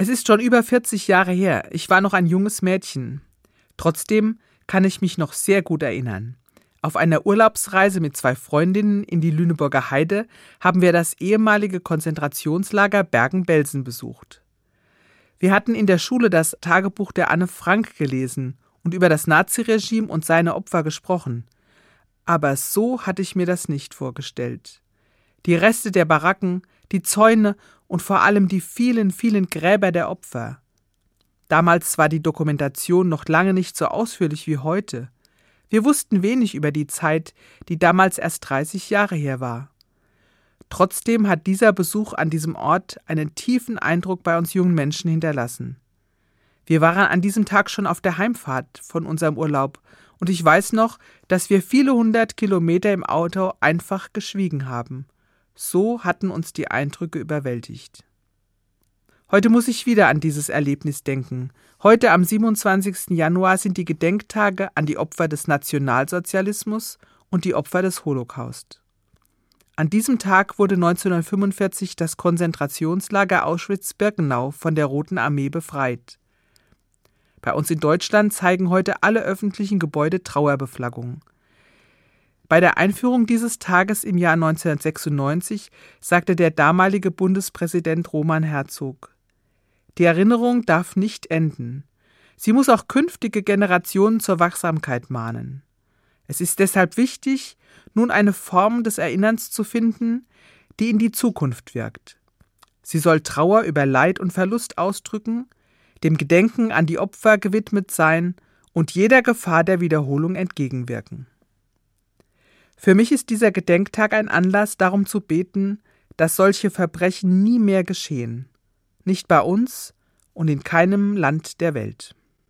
Es ist schon über 40 Jahre her. Ich war noch ein junges Mädchen. Trotzdem kann ich mich noch sehr gut erinnern. Auf einer Urlaubsreise mit zwei Freundinnen in die Lüneburger Heide haben wir das ehemalige Konzentrationslager Bergen-Belsen besucht. Wir hatten in der Schule das Tagebuch der Anne Frank gelesen und über das Naziregime und seine Opfer gesprochen. Aber so hatte ich mir das nicht vorgestellt. Die Reste der Baracken, die Zäune und vor allem die vielen, vielen Gräber der Opfer. Damals war die Dokumentation noch lange nicht so ausführlich wie heute. Wir wussten wenig über die Zeit, die damals erst 30 Jahre her war. Trotzdem hat dieser Besuch an diesem Ort einen tiefen Eindruck bei uns jungen Menschen hinterlassen. Wir waren an diesem Tag schon auf der Heimfahrt von unserem Urlaub, und ich weiß noch, dass wir viele hundert Kilometer im Auto einfach geschwiegen haben. So hatten uns die Eindrücke überwältigt. Heute muss ich wieder an dieses Erlebnis denken. Heute am 27. Januar sind die Gedenktage an die Opfer des Nationalsozialismus und die Opfer des Holocaust. An diesem Tag wurde 1945 das Konzentrationslager Auschwitz-Birkenau von der Roten Armee befreit. Bei uns in Deutschland zeigen heute alle öffentlichen Gebäude Trauerbeflaggungen. Bei der Einführung dieses Tages im Jahr 1996 sagte der damalige Bundespräsident Roman Herzog Die Erinnerung darf nicht enden. Sie muss auch künftige Generationen zur Wachsamkeit mahnen. Es ist deshalb wichtig, nun eine Form des Erinnerns zu finden, die in die Zukunft wirkt. Sie soll Trauer über Leid und Verlust ausdrücken, dem Gedenken an die Opfer gewidmet sein und jeder Gefahr der Wiederholung entgegenwirken. Für mich ist dieser Gedenktag ein Anlass, darum zu beten, dass solche Verbrechen nie mehr geschehen, nicht bei uns und in keinem Land der Welt.